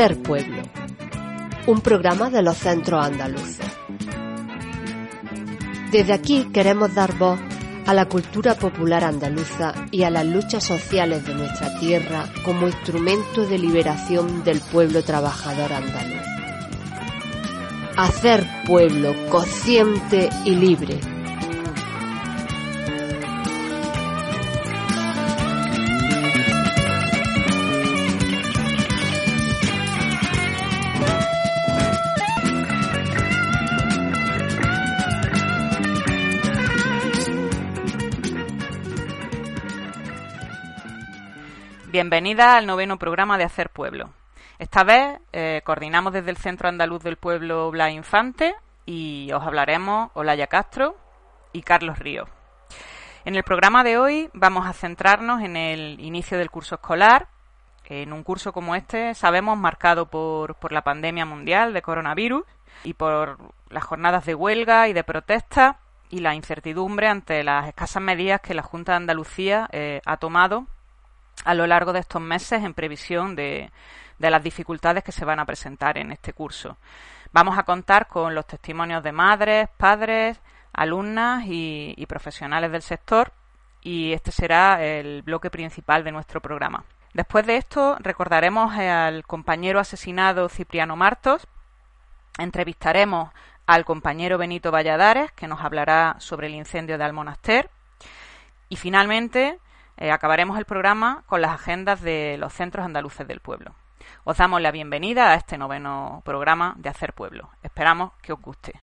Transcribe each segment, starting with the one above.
Hacer Pueblo, un programa de los centros andaluces. Desde aquí queremos dar voz a la cultura popular andaluza y a las luchas sociales de nuestra tierra como instrumento de liberación del pueblo trabajador andaluz. Hacer pueblo consciente y libre Bienvenida al noveno programa de Hacer Pueblo. Esta vez eh, coordinamos desde el Centro Andaluz del Pueblo Blas Infante y os hablaremos Olaya Castro y Carlos Ríos. En el programa de hoy vamos a centrarnos en el inicio del curso escolar. En un curso como este sabemos marcado por, por la pandemia mundial de coronavirus y por las jornadas de huelga y de protesta y la incertidumbre ante las escasas medidas que la Junta de Andalucía eh, ha tomado a lo largo de estos meses en previsión de, las dificultades que se van a presentar en este curso. Vamos a contar con los testimonios de madres, padres, alumnas y, profesionales del sector y este será el bloque principal de nuestro programa. Después de esto recordaremos al compañero asesinado Cipriano Martos, entrevistaremos al compañero Benito Valladares que nos hablará sobre el incendio de Almonaster y finalmente eh, acabaremos el programa con las agendas de los centros andaluces del pueblo. Os damos la bienvenida a este noveno programa de Hacer Pueblo. Esperamos que os guste.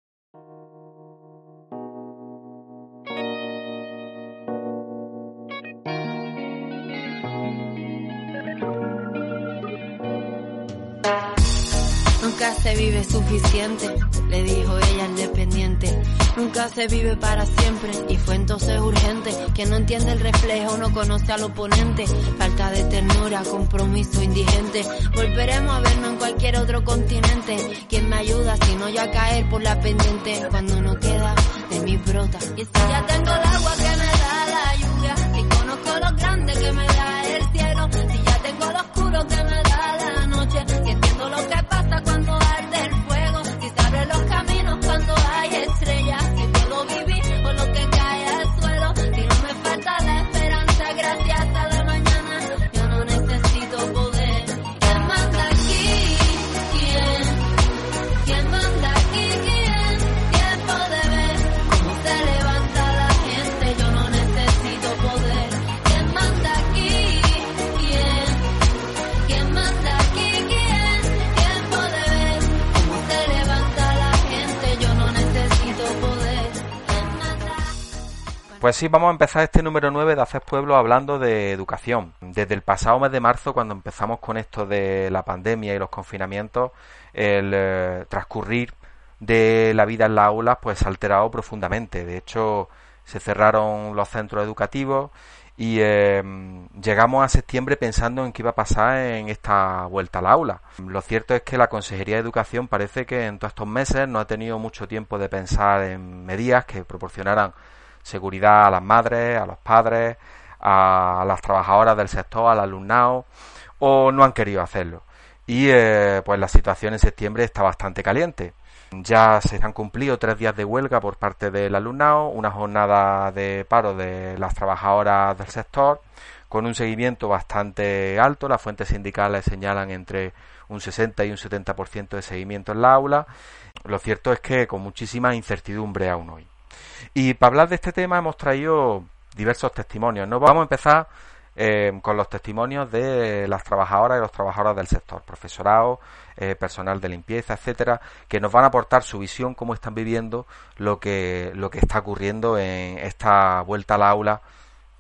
Se vive suficiente, le dijo ella al dependiente. Nunca se vive para siempre y fue entonces urgente. Que no entiende el reflejo, no conoce al oponente. Falta de ternura, compromiso indigente. Volveremos a vernos en cualquier otro continente. ¿Quién me ayuda si no yo a caer por la pendiente? Cuando no queda de mi brota. Y si ya tengo el agua que me da la lluvia, si conozco lo grande que me da Pues sí, vamos a empezar este número 9 de Hacer Pueblo hablando de educación. Desde el pasado mes de marzo, cuando empezamos con esto de la pandemia y los confinamientos, el eh, transcurrir de la vida en las aulas pues ha alterado profundamente. De hecho, se cerraron los centros educativos y eh, llegamos a septiembre pensando en qué iba a pasar en esta vuelta al aula. Lo cierto es que la Consejería de Educación parece que en todos estos meses no ha tenido mucho tiempo de pensar en medidas que proporcionaran seguridad a las madres, a los padres, a las trabajadoras del sector, al alumnado, o no han querido hacerlo. Y eh, pues la situación en septiembre está bastante caliente. Ya se han cumplido tres días de huelga por parte del alumnado, una jornada de paro de las trabajadoras del sector, con un seguimiento bastante alto. Las fuentes sindicales señalan entre un 60 y un 70% de seguimiento en la aula. Lo cierto es que con muchísima incertidumbre aún hoy. Y para hablar de este tema hemos traído diversos testimonios. ¿no? Vamos a empezar eh, con los testimonios de las trabajadoras y los trabajadores del sector, profesorado, eh, personal de limpieza, etcétera, que nos van a aportar su visión, cómo están viviendo lo que, lo que está ocurriendo en esta vuelta al aula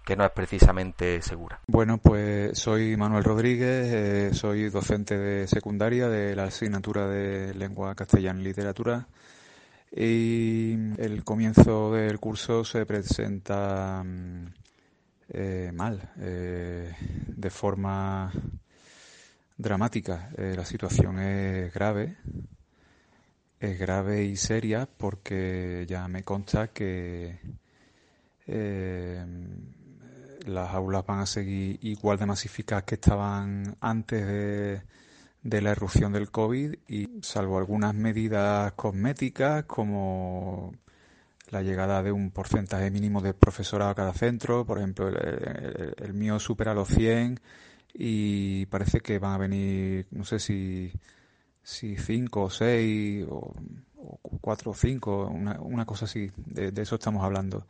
que no es precisamente segura. Bueno, pues soy Manuel Rodríguez, eh, soy docente de secundaria de la asignatura de lengua castellana y literatura y el comienzo del curso se presenta mm, eh, mal, eh, de forma dramática. la situación es grave, es grave y seria porque ya me consta que las aulas van a seguir igual de masificadas que estaban antes de, la erupción del COVID y salvo algunas medidas cosméticas como la llegada de un porcentaje mínimo de profesorado a cada centro, por ejemplo, el, mío supera los 100 y parece que van a venir, no sé si, si 5 o 6 o, 4 o 5, una, una cosa así, de eso estamos hablando.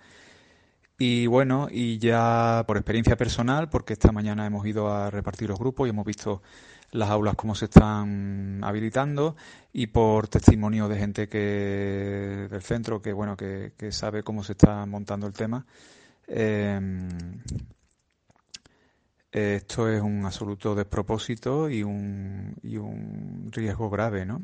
Y bueno, y ya por experiencia personal, porque esta mañana hemos ido a repartir los grupos y hemos visto las aulas cómo se están habilitando y por testimonio de gente que del centro que bueno que, sabe cómo se está montando el tema em, esto es un absoluto despropósito y un, y un riesgo grave no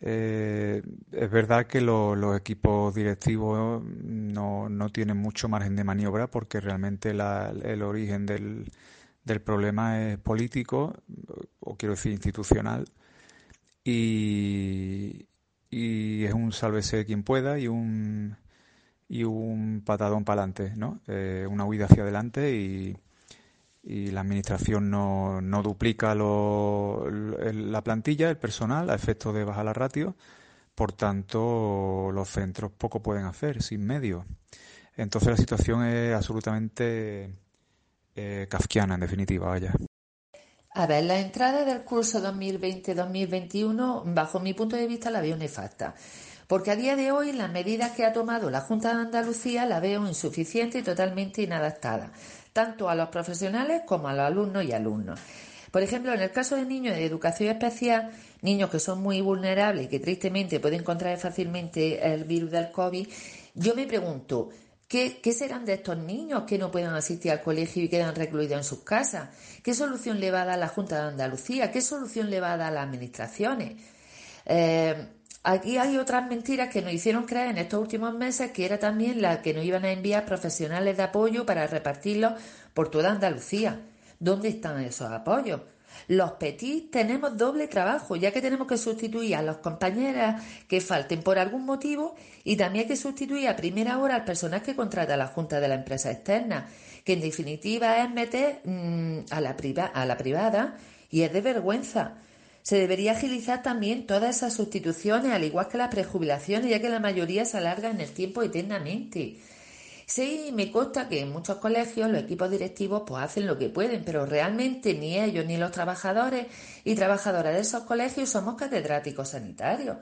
eh, es verdad que los equipos directivos no, no, tienen mucho margen de maniobra porque realmente el origen del, del, problema es político, o quiero decir institucional, y, es un sálvese quien pueda y un, y un patadón para adelante, ¿no? Eh, una huida hacia adelante y, la administración no, no duplica la plantilla, el personal, a efecto de bajar la ratio. Por tanto, los centros poco pueden hacer, sin medios. Entonces la situación es absolutamente eh, kafkiana, en definitiva, vaya. A ver, la entrada del curso 2020-2021, bajo mi punto de vista, la veo nefasta. Porque a día de hoy las medidas que ha tomado la Junta de Andalucía la veo insuficiente y totalmente inadaptada tanto a los profesionales como a los alumnos y alumnos. Por ejemplo, en el caso de niños de educación especial, niños que son muy vulnerables y que tristemente pueden contraer fácilmente el virus del COVID, yo me pregunto, ¿Qué, serán de estos niños que no puedan asistir al colegio y quedan recluidos en sus casas? ¿Qué solución le va a dar la Junta de Andalucía? ¿Qué solución le va a dar las administraciones? Eh, aquí hay otras mentiras que nos hicieron creer en estos últimos meses, que era también la que nos iban a enviar profesionales de apoyo para repartirlos por toda Andalucía. ¿Dónde están esos apoyos? Los petits tenemos doble trabajo, ya que tenemos que sustituir a los compañeras que falten por algún motivo y también hay que sustituir a primera hora al personal que contrata la Junta de la empresa externa, que en definitiva es meter mm, a, la a la privada y es de vergüenza. Se debería agilizar también todas esas sustituciones, al igual que las prejubilaciones, ya que la mayoría se alarga en el tiempo eternamente. Sí, me consta que en muchos colegios los equipos directivos pues hacen lo que pueden, pero realmente ni ellos ni los trabajadores y trabajadoras de esos colegios somos catedráticos sanitarios.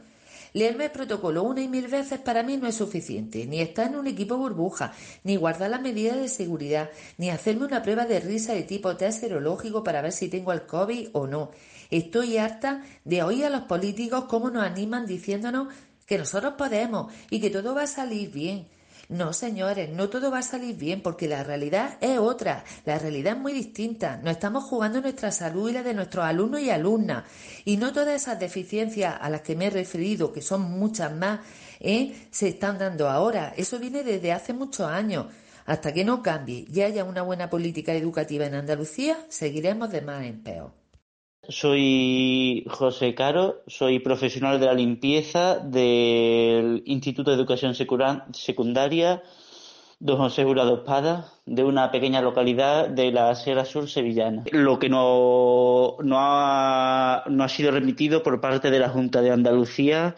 Leerme el protocolo una y mil veces para mí no es suficiente, ni estar en un equipo burbuja, ni guardar las medidas de seguridad, ni hacerme una prueba de risa de tipo test serológico para ver si tengo el COVID o no. Estoy harta de oír a los políticos cómo nos animan diciéndonos que nosotros podemos y que todo va a salir bien. No, señores, no todo va a salir bien porque la realidad es otra, la realidad es muy distinta. Nos estamos jugando nuestra salud y la de nuestros alumnos y alumnas. Y no todas esas deficiencias a las que me he referido, que son muchas más, ¿eh? se están dando ahora. Eso viene desde hace muchos años. Hasta que no cambie y haya una buena política educativa en Andalucía, seguiremos de más en peor. Soy José Caro, soy profesional de la limpieza del Instituto de Educación Secundaria Don José Jurado Espada, de una pequeña localidad de la Sierra Sur sevillana. Lo que no, no, ha, no ha sido remitido por parte de la Junta de Andalucía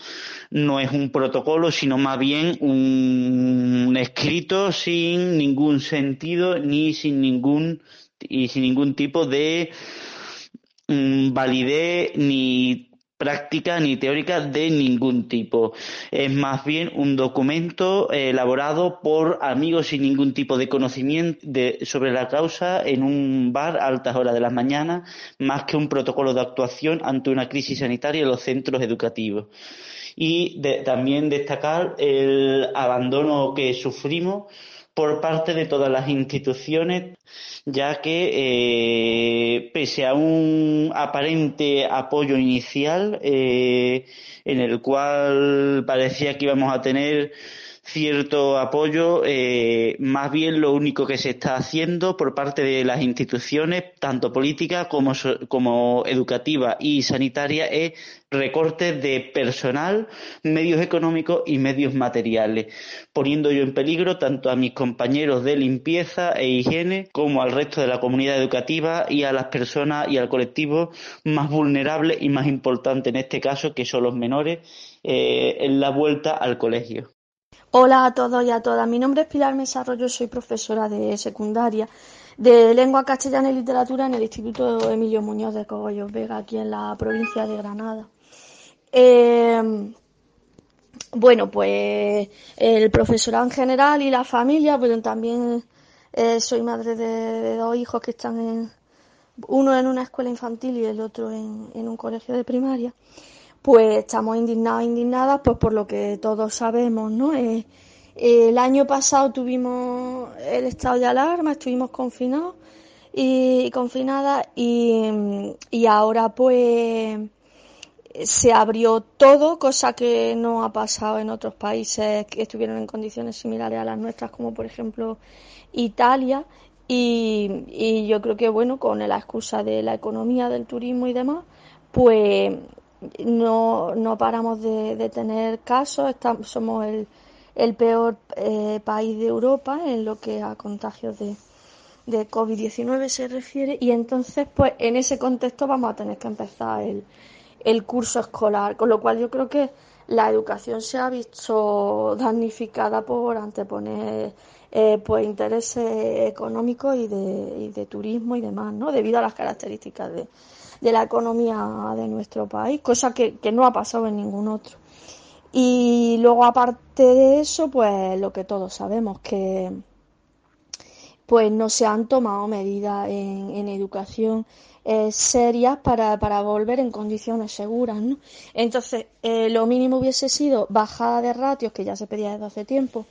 no es un protocolo, sino más bien un escrito sin ningún sentido ni sin ningún y sin ningún tipo de validez ni práctica ni teórica de ningún tipo. Es más bien un documento eh, elaborado por amigos sin ningún tipo de conocimiento sobre la causa en un bar a altas horas de la mañana, más que un protocolo de actuación ante una crisis sanitaria en los centros educativos. Y también destacar el abandono que sufrimos por parte de todas las instituciones, ya que eh, pese a un aparente apoyo inicial eh, en el cual parecía que íbamos a tener cierto apoyo, eh, más bien lo único que se está haciendo por parte de las instituciones, tanto políticas como, como educativas y sanitarias, es recortes de personal, medios económicos y medios materiales, poniendo yo en peligro tanto a mis compañeros de limpieza e higiene como al resto de la comunidad educativa y a las personas y al colectivo más vulnerable y más importante en este caso, que son los menores, eh, en la vuelta al colegio. Hola a todos y a todas. Mi nombre es Pilar Mesa Arroyo, soy profesora de secundaria de lengua castellana y literatura en el Instituto Emilio Muñoz de Cogollos Vega, aquí en la provincia de Granada. Eh, bueno, pues el profesorado en general y la familia, pues también eh, soy madre de, dos hijos que están en, uno en una escuela infantil y el otro en un colegio de primaria pues estamos indignados, indignadas, pues por lo que todos sabemos, ¿no? Eh, el año pasado tuvimos el estado de alarma, estuvimos confinados y confinadas y, y ahora pues se abrió todo, cosa que no ha pasado en otros países que estuvieron en condiciones similares a las nuestras, como por ejemplo Italia. Y, y yo creo que, bueno, con la excusa de la economía, del turismo y demás, pues no, no paramos de, tener casos, estamos, somos el, el peor eh, país de Europa en lo que a contagios de, de COVID-19 se refiere y entonces pues en ese contexto vamos a tener que empezar el, el curso escolar, con lo cual yo creo que la educación se ha visto damnificada por anteponer eh, pues intereses económicos y de, y de turismo y demás, ¿no? Debido a las características de, de la economía de nuestro país, cosa que, no ha pasado en ningún otro. Y luego, aparte de eso, pues lo que todos sabemos, que pues no se han tomado medidas en, educación eh, serias para, volver en condiciones seguras. ¿no? Entonces, eh, lo mínimo hubiese sido bajada de ratios, que ya se pedía desde hace tiempo,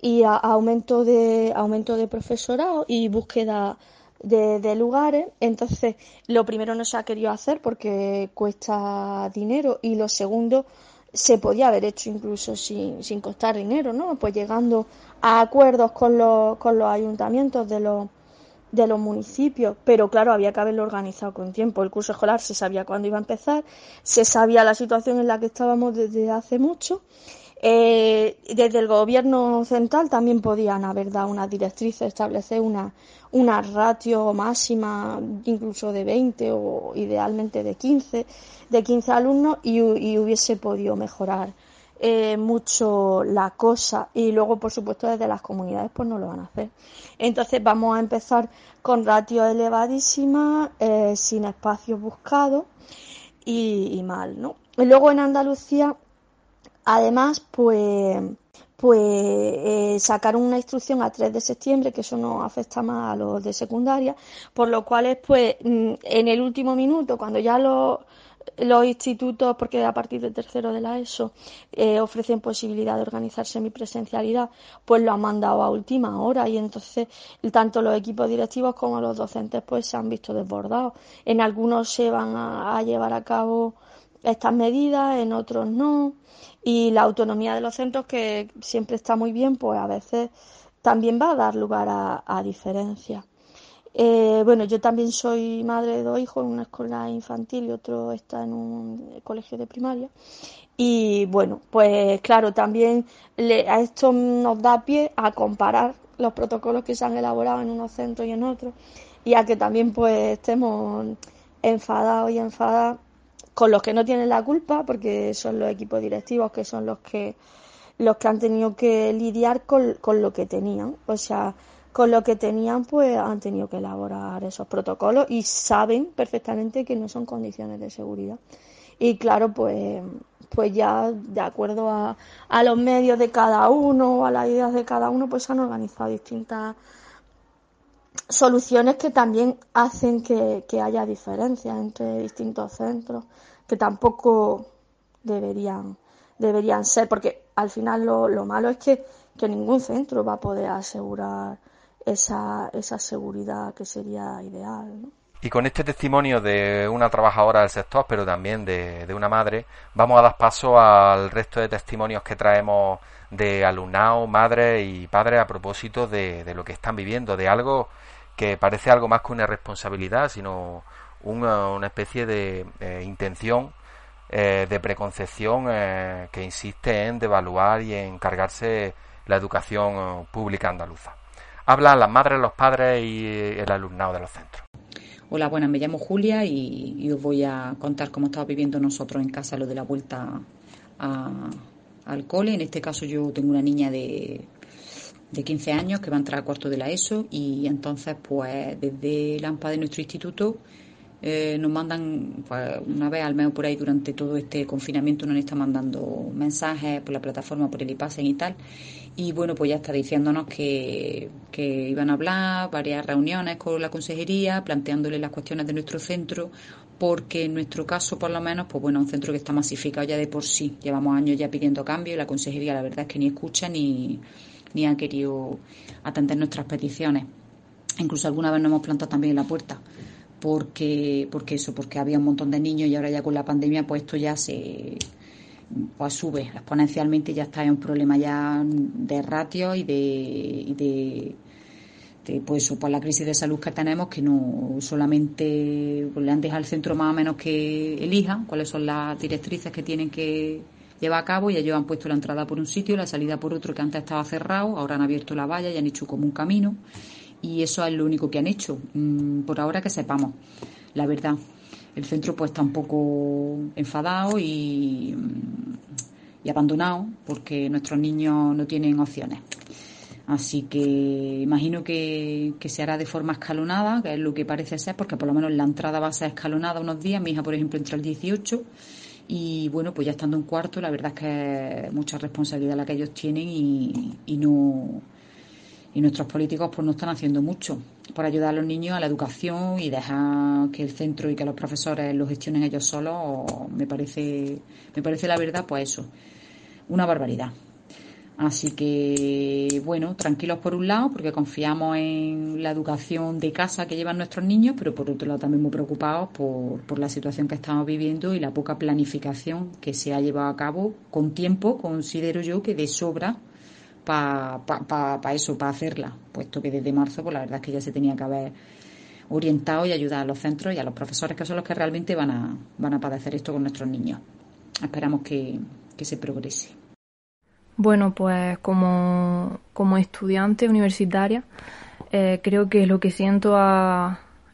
y aumento de aumento de profesorado y búsqueda de, lugares. Entonces, lo primero no se ha querido hacer porque cuesta dinero y lo segundo se podía haber hecho incluso sin, sin costar dinero, ¿no? Pues llegando a acuerdos con los, con los ayuntamientos de los, de los municipios, pero claro, había que haberlo organizado con tiempo. El curso escolar se sabía cuándo iba a empezar, se sabía la situación en la que estábamos desde hace mucho eh, desde el gobierno central también podían haber dado una directriz, establecer una, una ratio máxima incluso de 20 o idealmente de 15, de 15 alumnos y, hubiese podido mejorar eh, mucho la cosa y luego por supuesto desde las comunidades pues no lo van a hacer. Entonces vamos a empezar con ratios elevadísimas, eh, sin espacios buscados y, y mal, ¿no? Y luego en Andalucía Además, pues, pues eh, sacaron una instrucción a 3 de septiembre, que eso no afecta más a los de secundaria, por lo cual, pues, mm, en el último minuto, cuando ya los, los institutos, porque a partir del tercero de la ESO eh, ofrecen posibilidad de organizar semipresencialidad, pues lo han mandado a última hora y entonces tanto los equipos directivos como los docentes pues se han visto desbordados. En algunos se van a llevar a cabo estas medidas, en otros no y la autonomía de los centros que siempre está muy bien, pues a veces también va a dar lugar a, diferencias. Eh, bueno, yo también soy madre de dos hijos en una escuela infantil y otro está en un colegio de primaria. Y bueno, pues claro, también a esto nos da pie a comparar los protocolos que se han elaborado en unos centros y en otros y a que también pues estemos enfadados y enfadadas con los que no tienen la culpa, porque son los equipos directivos que son los que los que han tenido que lidiar con, lo que tenían. O sea, con lo que tenían, pues han tenido que elaborar esos protocolos y saben perfectamente que no son condiciones de seguridad. Y claro, pues, pues ya de acuerdo a, a los medios de cada uno, a las ideas de cada uno, pues han organizado distintas soluciones que también hacen que, haya diferencias entre distintos centros, que tampoco deberían, deberían ser, porque al final lo, lo malo es que, que, ningún centro va a poder asegurar esa, esa seguridad que sería ideal. ¿no? Y con este testimonio de una trabajadora del sector, pero también de, una madre, vamos a dar paso al resto de testimonios que traemos de alumnado, madres y padres a propósito de, lo que están viviendo, de algo que parece algo más que una responsabilidad, sino una, una especie de eh, intención eh, de preconcepción eh, que insiste en devaluar y en cargarse la educación pública andaluza. Hablan las madres, los padres y el alumnado de los centros. Hola, buenas, me llamo Julia y, os voy a contar cómo estamos viviendo nosotros en casa lo de la vuelta al cole. En este caso yo tengo una niña de, de 15 años que va a entrar a cuarto de la ESO y entonces pues desde la AMPA de nuestro instituto eh, nos mandan pues, una vez al mes por ahí durante todo este confinamiento nos están mandando mensajes por la plataforma, por el IPASEN y tal y bueno, pues ya está diciéndonos que, que iban a hablar, varias reuniones con la consejería, planteándole las cuestiones de nuestro centro, porque en nuestro caso, por lo menos, pues bueno, un centro que está masificado ya de por sí. Llevamos años ya pidiendo cambio y la consejería la verdad es que ni escucha ni, ni han querido atender nuestras peticiones. Incluso alguna vez nos hemos plantado también en la puerta porque, porque eso, porque había un montón de niños y ahora ya con la pandemia pues esto ya se pues sube exponencialmente ya está en un problema ya de ratio y de, y de, pues por la crisis de salud que tenemos que no solamente pues, le han dejado al centro más o menos que elijan cuáles son las directrices que tienen que llevar a cabo. Y ellos han puesto la entrada por un sitio la salida por otro que antes estaba cerrado ahora han abierto la valla y han hecho como un camino. Y eso es lo único que han hecho mm, por ahora que sepamos la verdad el centro pues está un poco enfadado y, y abandonado porque nuestros niños no tienen opciones. Así que imagino que, que, se hará de forma escalonada, que es lo que parece ser, porque por lo menos la entrada va a ser escalonada unos días. Mi hija, por ejemplo, entra el 18 y bueno, pues ya estando en cuarto, la verdad es que es mucha responsabilidad la que ellos tienen y, y no y nuestros políticos pues no están haciendo mucho por ayudar a los niños a la educación y dejar que el centro y que los profesores lo gestionen ellos solos me parece me parece la verdad pues eso. Una barbaridad. Así que bueno tranquilos por un lado porque confiamos en la educación de casa que llevan nuestros niños pero por otro lado también muy preocupados por, por la situación que estamos viviendo y la poca planificación que se ha llevado a cabo con tiempo considero yo que de sobra para pa, pa, eso, para hacerla, puesto que desde marzo, pues la verdad es que ya se tenía que haber orientado y ayudado a los centros y a los profesores que son los que realmente van a, van a padecer esto con nuestros niños. Esperamos que, que se progrese. Bueno, pues como, como estudiante universitaria, eh, creo que lo que siento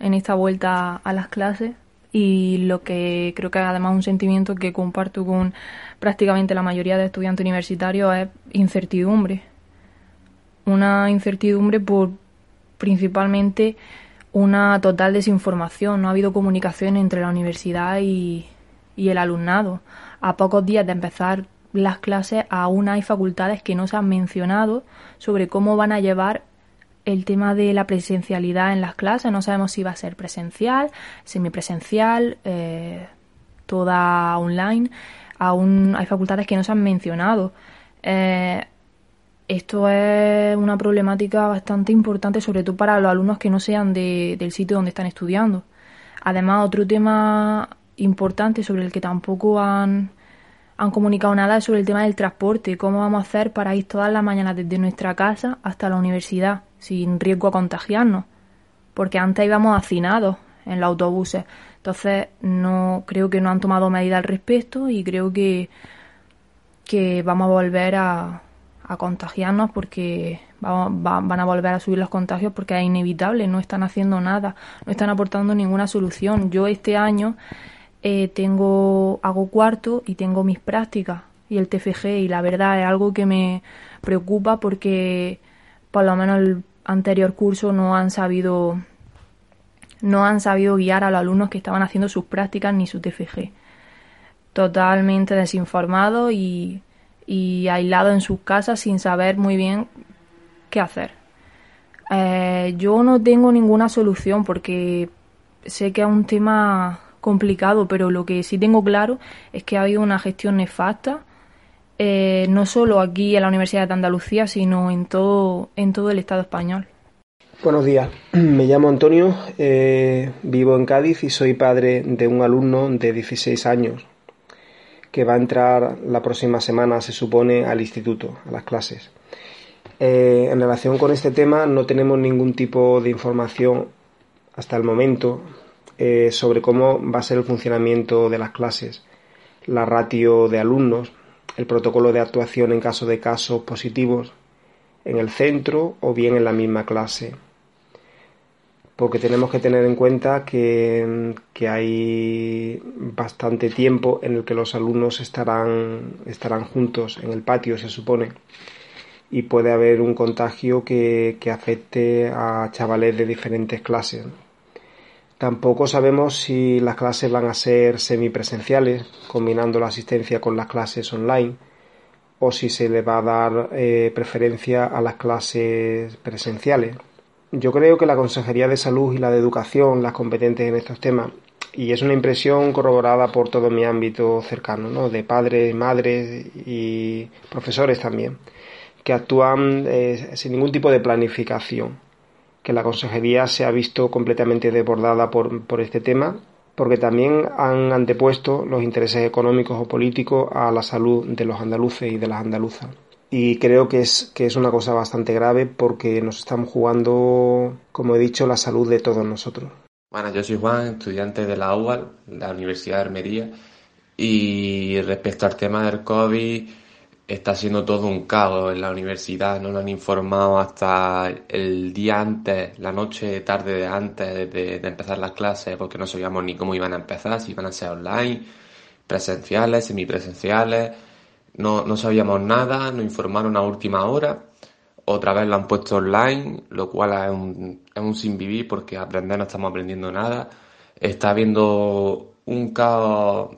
en esta vuelta a las clases y lo que creo que además un sentimiento que comparto con prácticamente la mayoría de estudiantes universitarios es incertidumbre. Una incertidumbre por principalmente una total desinformación. No ha habido comunicación entre la universidad y, y el alumnado. A pocos días de empezar las clases aún hay facultades que no se han mencionado sobre cómo van a llevar el tema de la presencialidad en las clases. No sabemos si va a ser presencial, semipresencial, eh, toda online aún hay facultades que no se han mencionado. Eh, esto es una problemática bastante importante, sobre todo para los alumnos que no sean de, del sitio donde están estudiando. Además, otro tema importante sobre el que tampoco han, han comunicado nada es sobre el tema del transporte. ¿Cómo vamos a hacer para ir todas las mañanas desde nuestra casa hasta la universidad sin riesgo a contagiarnos? Porque antes íbamos hacinados en los autobuses. Entonces, no creo que no han tomado medidas al respecto y creo que, que vamos a volver a, a contagiarnos porque van a volver a subir los contagios porque es inevitable, no están haciendo nada, no están aportando ninguna solución. Yo este año eh, tengo hago cuarto y tengo mis prácticas y el TFG y la verdad es algo que me preocupa porque por lo menos el anterior curso no han sabido no han sabido guiar a los alumnos que estaban haciendo sus prácticas ni su TFG. Totalmente desinformados y, y aislados en sus casas sin saber muy bien qué hacer. Eh, yo no tengo ninguna solución porque sé que es un tema complicado, pero lo que sí tengo claro es que ha habido una gestión nefasta, eh, no solo aquí en la Universidad de Andalucía, sino en todo, en todo el Estado español. Buenos días, me llamo Antonio, eh, vivo en Cádiz y soy padre de un alumno de 16 años que va a entrar la próxima semana, se supone, al instituto, a las clases. Eh, en relación con este tema no tenemos ningún tipo de información hasta el momento sobre cómo va a ser el funcionamiento de las clases, la ratio de alumnos, el protocolo de actuación en caso de casos positivos en el centro o bien en la misma clase porque tenemos que tener en cuenta que, hay bastante tiempo en el que los alumnos estarán, estarán juntos en el patio, se supone, y puede haber un contagio que, afecte a chavales de diferentes clases. Tampoco sabemos si las clases van a ser semipresenciales, combinando la asistencia con las clases online, o si se le va a dar eh, preferencia a las clases presenciales. Yo creo que la Consejería de Salud y la de Educación, las competentes en estos temas, y es una impresión corroborada por todo mi ámbito cercano, ¿no? de padres, madres y profesores también, que actúan eh, sin ningún tipo de planificación, que la Consejería se ha visto completamente desbordada por, por este tema, porque también han antepuesto los intereses económicos o políticos a la salud de los andaluces y de las andaluzas y creo que es, que es una cosa bastante grave porque nos estamos jugando, como he dicho, la salud de todos nosotros. Bueno, yo soy Juan, estudiante de la UAL, la Universidad de Armería, y respecto al tema del COVID, está siendo todo un caos en la universidad, no nos han informado hasta el día antes, la noche, tarde de antes de, de empezar las clases, porque no sabíamos ni cómo iban a empezar, si iban a ser online, presenciales, semipresenciales no, no sabíamos nada, nos informaron a última hora, otra vez lo han puesto online, lo cual es un, es un sin vivir porque aprender no estamos aprendiendo nada. Está habiendo un caos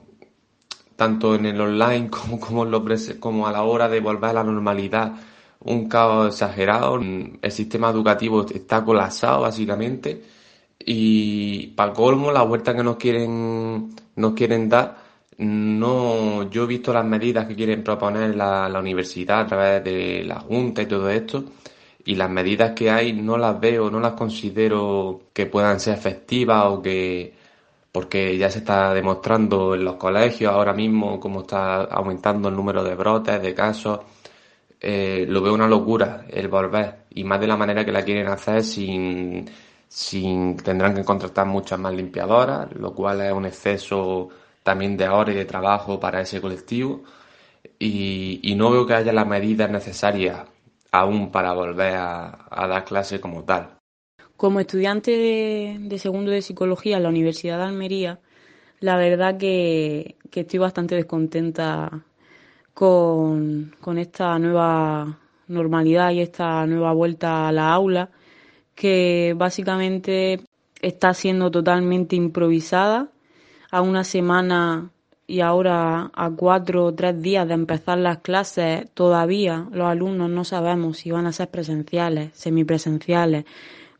tanto en el online como, como, lo como a la hora de volver a la normalidad, un caos exagerado. El sistema educativo está colapsado básicamente y para colmo la vuelta que nos quieren, nos quieren dar no, yo he visto las medidas que quieren proponer la, la universidad a través de la Junta y todo esto, y las medidas que hay no las veo, no las considero que puedan ser efectivas o que, porque ya se está demostrando en los colegios ahora mismo cómo está aumentando el número de brotes, de casos. Eh, lo veo una locura el volver y más de la manera que la quieren hacer sin, sin tendrán que contratar muchas más limpiadoras, lo cual es un exceso también de horas y de trabajo para ese colectivo y, no veo que haya las medidas necesarias aún para volver a, dar clase como tal. Como estudiante de, segundo de psicología en la Universidad de Almería, la verdad que, estoy bastante descontenta con, con, esta nueva normalidad y esta nueva vuelta a la aula, que básicamente está siendo totalmente improvisada. A una semana y ahora a cuatro o tres días de empezar las clases, todavía los alumnos no sabemos si van a ser presenciales, semipresenciales,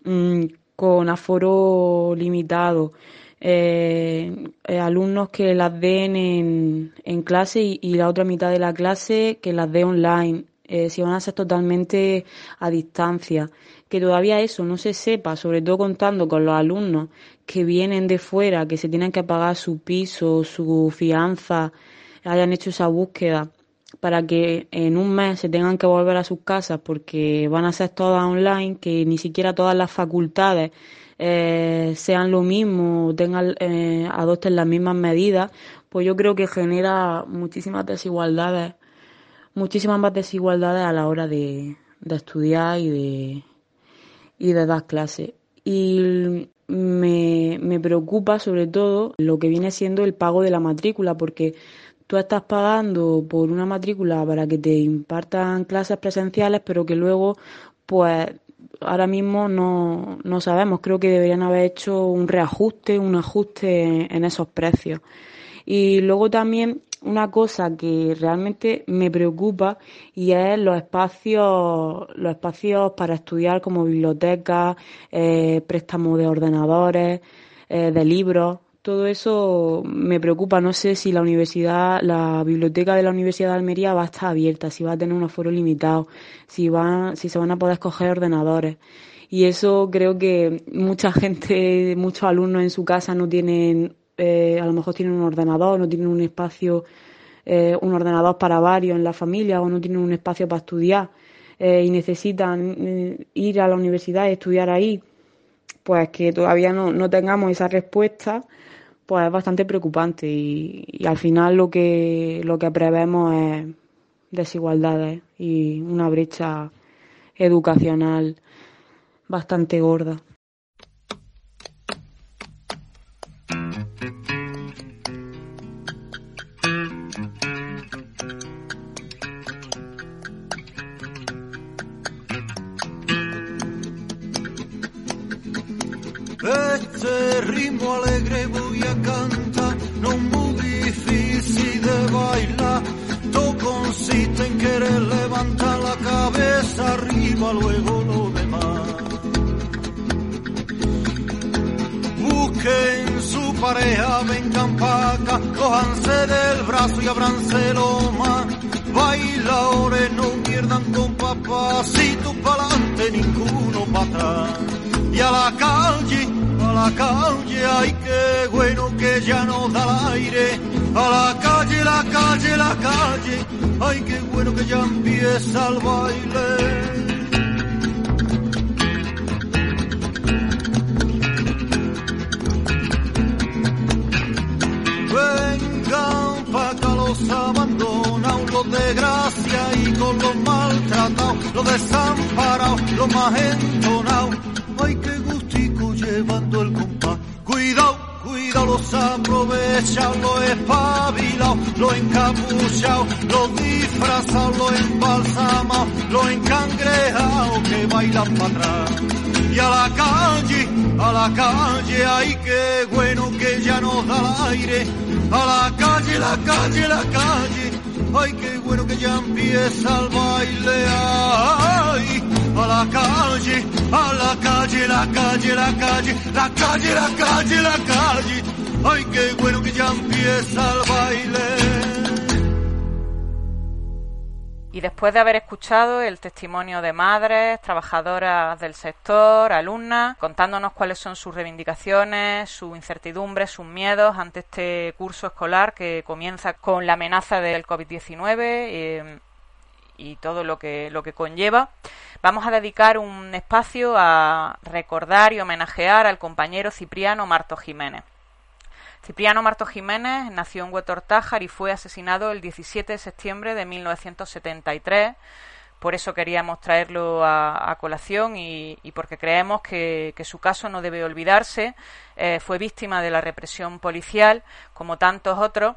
mm, con aforo limitado. Eh, eh, alumnos que las den en, en clase y, la otra mitad de la clase que las dé online, eh, si van a ser totalmente a distancia que todavía eso no se sepa, sobre todo contando con los alumnos que vienen de fuera, que se tienen que pagar su piso, su fianza, hayan hecho esa búsqueda para que en un mes se tengan que volver a sus casas porque van a ser todas online, que ni siquiera todas las facultades eh, sean lo mismo, tengan, eh, adopten las mismas medidas, pues yo creo que genera muchísimas desigualdades, muchísimas más desigualdades a la hora de estudiar y de, y de dar clases. Y me, me preocupa sobre todo lo que viene siendo el pago de la matrícula, porque tú estás pagando por una matrícula para que te impartan clases presenciales, pero que luego, pues, ahora mismo no, no sabemos. Creo que deberían haber hecho un reajuste, un ajuste en esos precios. Y luego también una cosa que realmente me preocupa y es los espacios, los espacios para estudiar como bibliotecas, eh, préstamo de ordenadores, eh, de libros. Todo eso me preocupa. No sé si la universidad, la biblioteca de la Universidad de Almería va a estar abierta, si va a tener un aforo limitado, si va, si se van a poder escoger ordenadores. Y eso creo que mucha gente, muchos alumnos en su casa no tienen eh, a lo mejor tienen un ordenador, no tienen un espacio, eh, un ordenador para varios en la familia o no tienen un espacio para estudiar eh, y necesitan ir a la universidad y estudiar ahí, pues que todavía no, no tengamos esa respuesta, pues es bastante preocupante y, y al final lo que, lo que prevemos es desigualdades y una brecha educacional bastante gorda. Cójanse del brazo y abránselo más. Bailadores no pierdan con papacito pa'lante, ninguno para atrás. Y a la calle, a la calle, ay qué bueno que ya no da el aire. A la calle, la calle, la calle, ay qué bueno que ya empieza el baile. Abandonados, los de gracia y con los maltratados, los desamparados, los más entonados. Ay, qué gustico llevando el compás. Cuidado, cuidado, los aprovechados, los espabilados, los encapuchados, los disfrazados, los embalsamados, los encangrejados que bailan para atrás. Y a la calle, a la calle, ay, qué bueno que ya nos da el aire. A la calle, la calle, la calle, ay, qué bueno que ya empieza el baile. Ay, a la calle, a la calle, la calle, la calle, la calle, la calle, la calle. Ay, qué bueno que ya empieza el baile. Y después de haber escuchado el testimonio de madres, trabajadoras del sector, alumnas, contándonos cuáles son sus reivindicaciones, sus incertidumbres, sus miedos ante este curso escolar que comienza con la amenaza del COVID-19 eh, y todo lo que, lo que conlleva, vamos a dedicar un espacio a recordar y homenajear al compañero Cipriano Marto Jiménez. Cipriano Marto Jiménez nació en Huetortájar y fue asesinado el 17 de septiembre de 1973. Por eso queríamos traerlo a, colación y, porque creemos que, su caso no debe olvidarse. Eh, fue víctima de la represión policial, como tantos otros,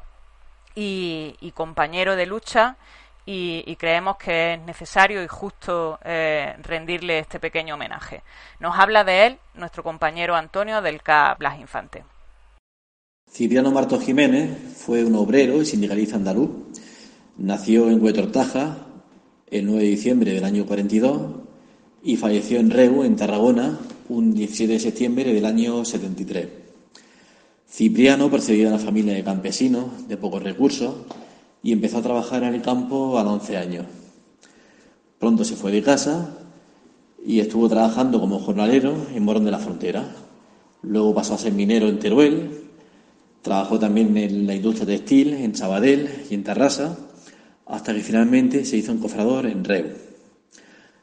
y, compañero de lucha. Y, creemos que es necesario y justo eh, rendirle este pequeño homenaje. Nos habla de él nuestro compañero Antonio del K. Blas Infante. Cipriano Marto Jiménez fue un obrero y sindicalista andaluz. Nació en Huetortaja el 9 de diciembre del año 42 y falleció en Reu, en Tarragona, un 17 de septiembre del año 73. Cipriano procedía de una familia de campesinos de pocos recursos y empezó a trabajar en el campo a los 11 años. Pronto se fue de casa y estuvo trabajando como jornalero en Morón de la Frontera. Luego pasó a ser minero en Teruel, Trabajó también en la industria textil, en Sabadell y en Tarrasa, hasta que finalmente se hizo encofrador en Reu.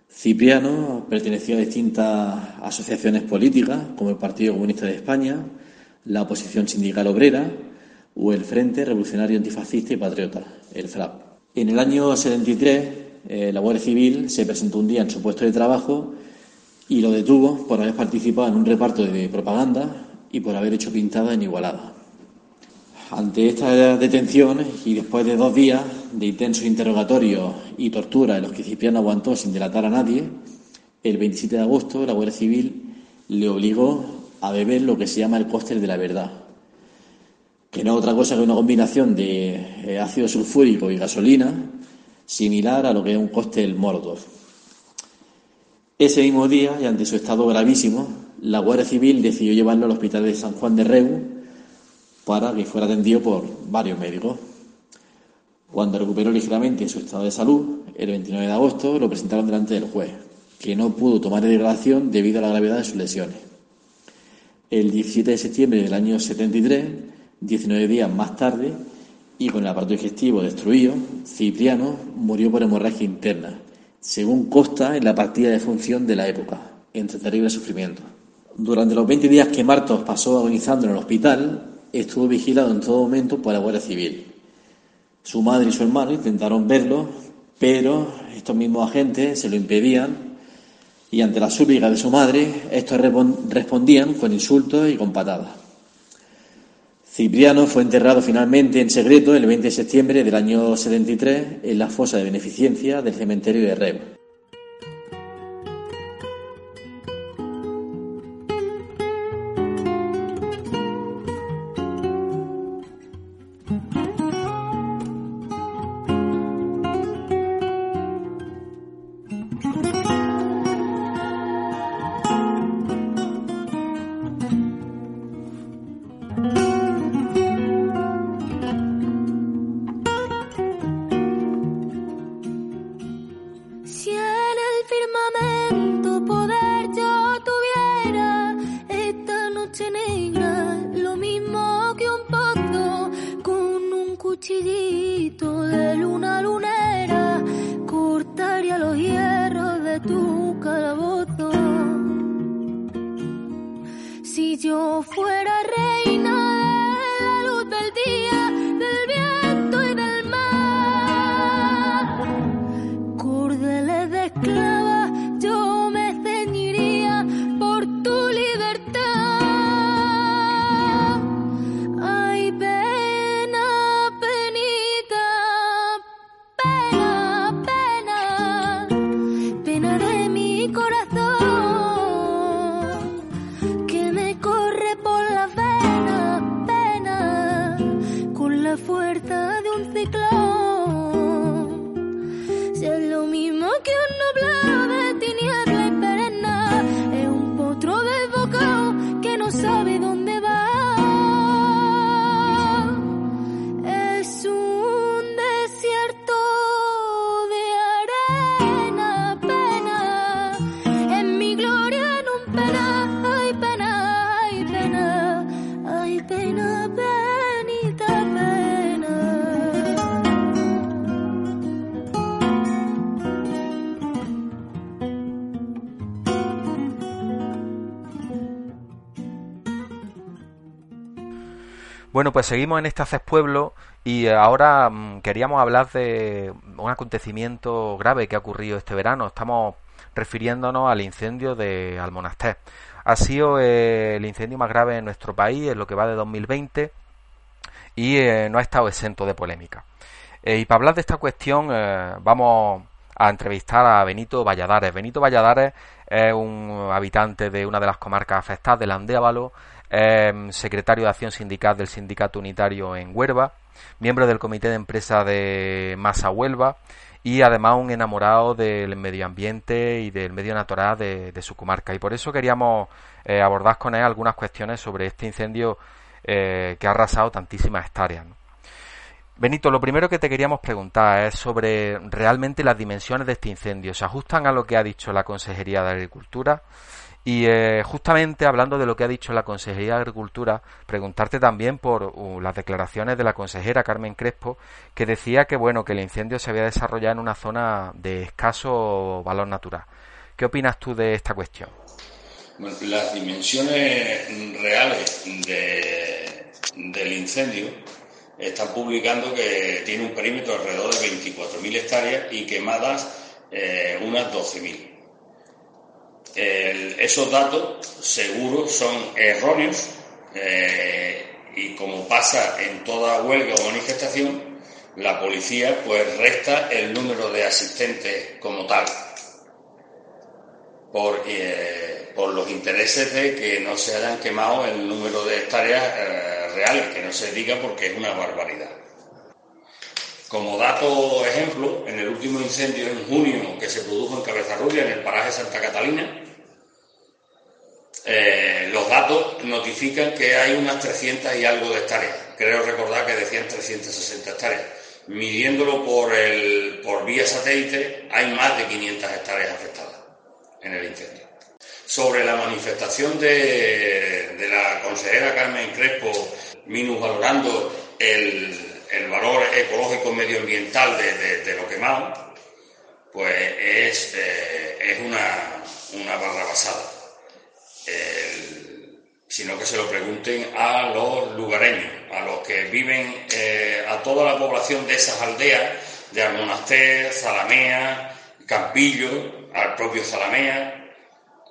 Cipriano perteneció a distintas asociaciones políticas, como el Partido Comunista de España, la Oposición Sindical Obrera o el Frente Revolucionario Antifascista y Patriota, el FRAP. En el año 73, eh, la Guardia Civil se presentó un día en su puesto de trabajo y lo detuvo por haber participado en un reparto de propaganda y por haber hecho pintada en Igualada. Ante esta detención y después de dos días de intensos interrogatorios y tortura en los que Cipriano aguantó sin delatar a nadie, el 27 de agosto la Guardia Civil le obligó a beber lo que se llama el cóctel de la verdad, que no es otra cosa que una combinación de eh, ácido sulfúrico y gasolina, similar a lo que es un cóctel Molotov. Ese mismo día, y ante su estado gravísimo, la Guardia Civil decidió llevarlo al hospital de San Juan de Reu para que fuera atendido por varios médicos. Cuando recuperó ligeramente su estado de salud, el 29 de agosto lo presentaron delante del juez, que no pudo tomar declaración debido a la gravedad de sus lesiones. El 17 de septiembre del año 73, 19 días más tarde, y con el aparato digestivo destruido, Cipriano murió por hemorragia interna, según consta en la partida de función de la época, entre terribles sufrimientos. Durante los 20 días que Martos pasó agonizando en el hospital, estuvo vigilado en todo momento por la Guardia Civil. Su madre y su hermano intentaron verlo, pero estos mismos agentes se lo impedían y ante la súplica de su madre, estos respondían con insultos y con patadas. Cipriano fue enterrado finalmente en secreto el 20 de septiembre del año 73 en la fosa de beneficencia del cementerio de Reus. Pues seguimos en este Haces Pueblo y ahora mm, queríamos hablar de un acontecimiento grave que ha ocurrido este verano. Estamos refiriéndonos al incendio de Almonaster. Ha sido eh, el incendio más grave en nuestro país en lo que va de 2020 y eh, no ha estado exento de polémica. Eh, y para hablar de esta cuestión vamos a entrevistar a Benito Valladares. Benito Valladares es un habitante de una de las comarcas afectadas del Andévalo Em, secretario de Acción Sindical del Sindicato Unitario en Huelva, miembro del Comité de Empresa de Masa Huelva y además un enamorado del medio ambiente y del medio natural de, su comarca. Y por eso queríamos eh, abordar con él algunas cuestiones sobre este incendio eh, que ha arrasado tantísimas hectáreas. Benito, lo primero que te queríamos preguntar es sobre realmente las dimensiones de este incendio. ¿Se ajustan a lo que ha dicho la Consejería de Agricultura? Y eh, justamente hablando de lo que ha dicho la Consejería de Agricultura, preguntarte también por uh, las declaraciones de la consejera Carmen Crespo, que decía que bueno que el incendio se había desarrollado en una zona de escaso valor natural. ¿Qué opinas tú de esta cuestión? Bueno, las dimensiones reales del incendio están publicando que tiene un perímetro alrededor de 24.000 hectáreas y quemadas eh, unas 12.000 esos datos seguros son erróneos eh, y como pasa en toda huelga o manifestación, la policía pues resta el número de asistentes como tal. por, eh, por los intereses de que no se hayan quemado el número de hectáreas eh, reales, que no se diga porque es una barbaridad. Como dato ejemplo, en el último incendio en junio que se produjo en Cabeza Rubia, en el paraje Santa Catalina, eh, los datos notifican que hay unas 300 y algo de hectáreas. Creo recordar que decían 360 hectáreas. Midiéndolo por, el, por vía satélite, hay más de 500 hectáreas afectadas en el incendio. Sobre la manifestación de, la consejera Carmen Crespo, minusvalorando el, el valor ecológico medioambiental de, lo quemado, pues es, eh, es una, una barra basada. sino que se lo pregunten a los lugareños, a los que viven, eh, a toda la población de esas aldeas, de Almonaster, Zalamea, Campillo, al propio Zalamea,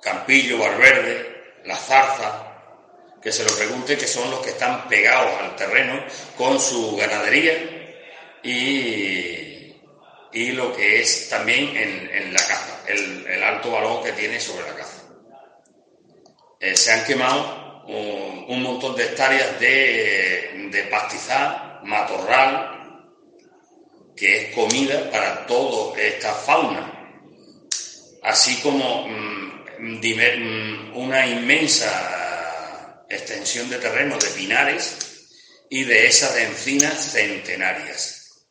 Campillo, Valverde, La Zarza, que se lo pregunte, que son los que están pegados al terreno con su ganadería y, y lo que es también en, la caza, el, alto valor que tiene sobre la caza. Eh, se han quemado un, montón de hectáreas de, de pastizal, matorral, que es comida para toda esta fauna, así como mm, mm, una inmensa extensión de terreno de pinares y de esas encinas centenarias.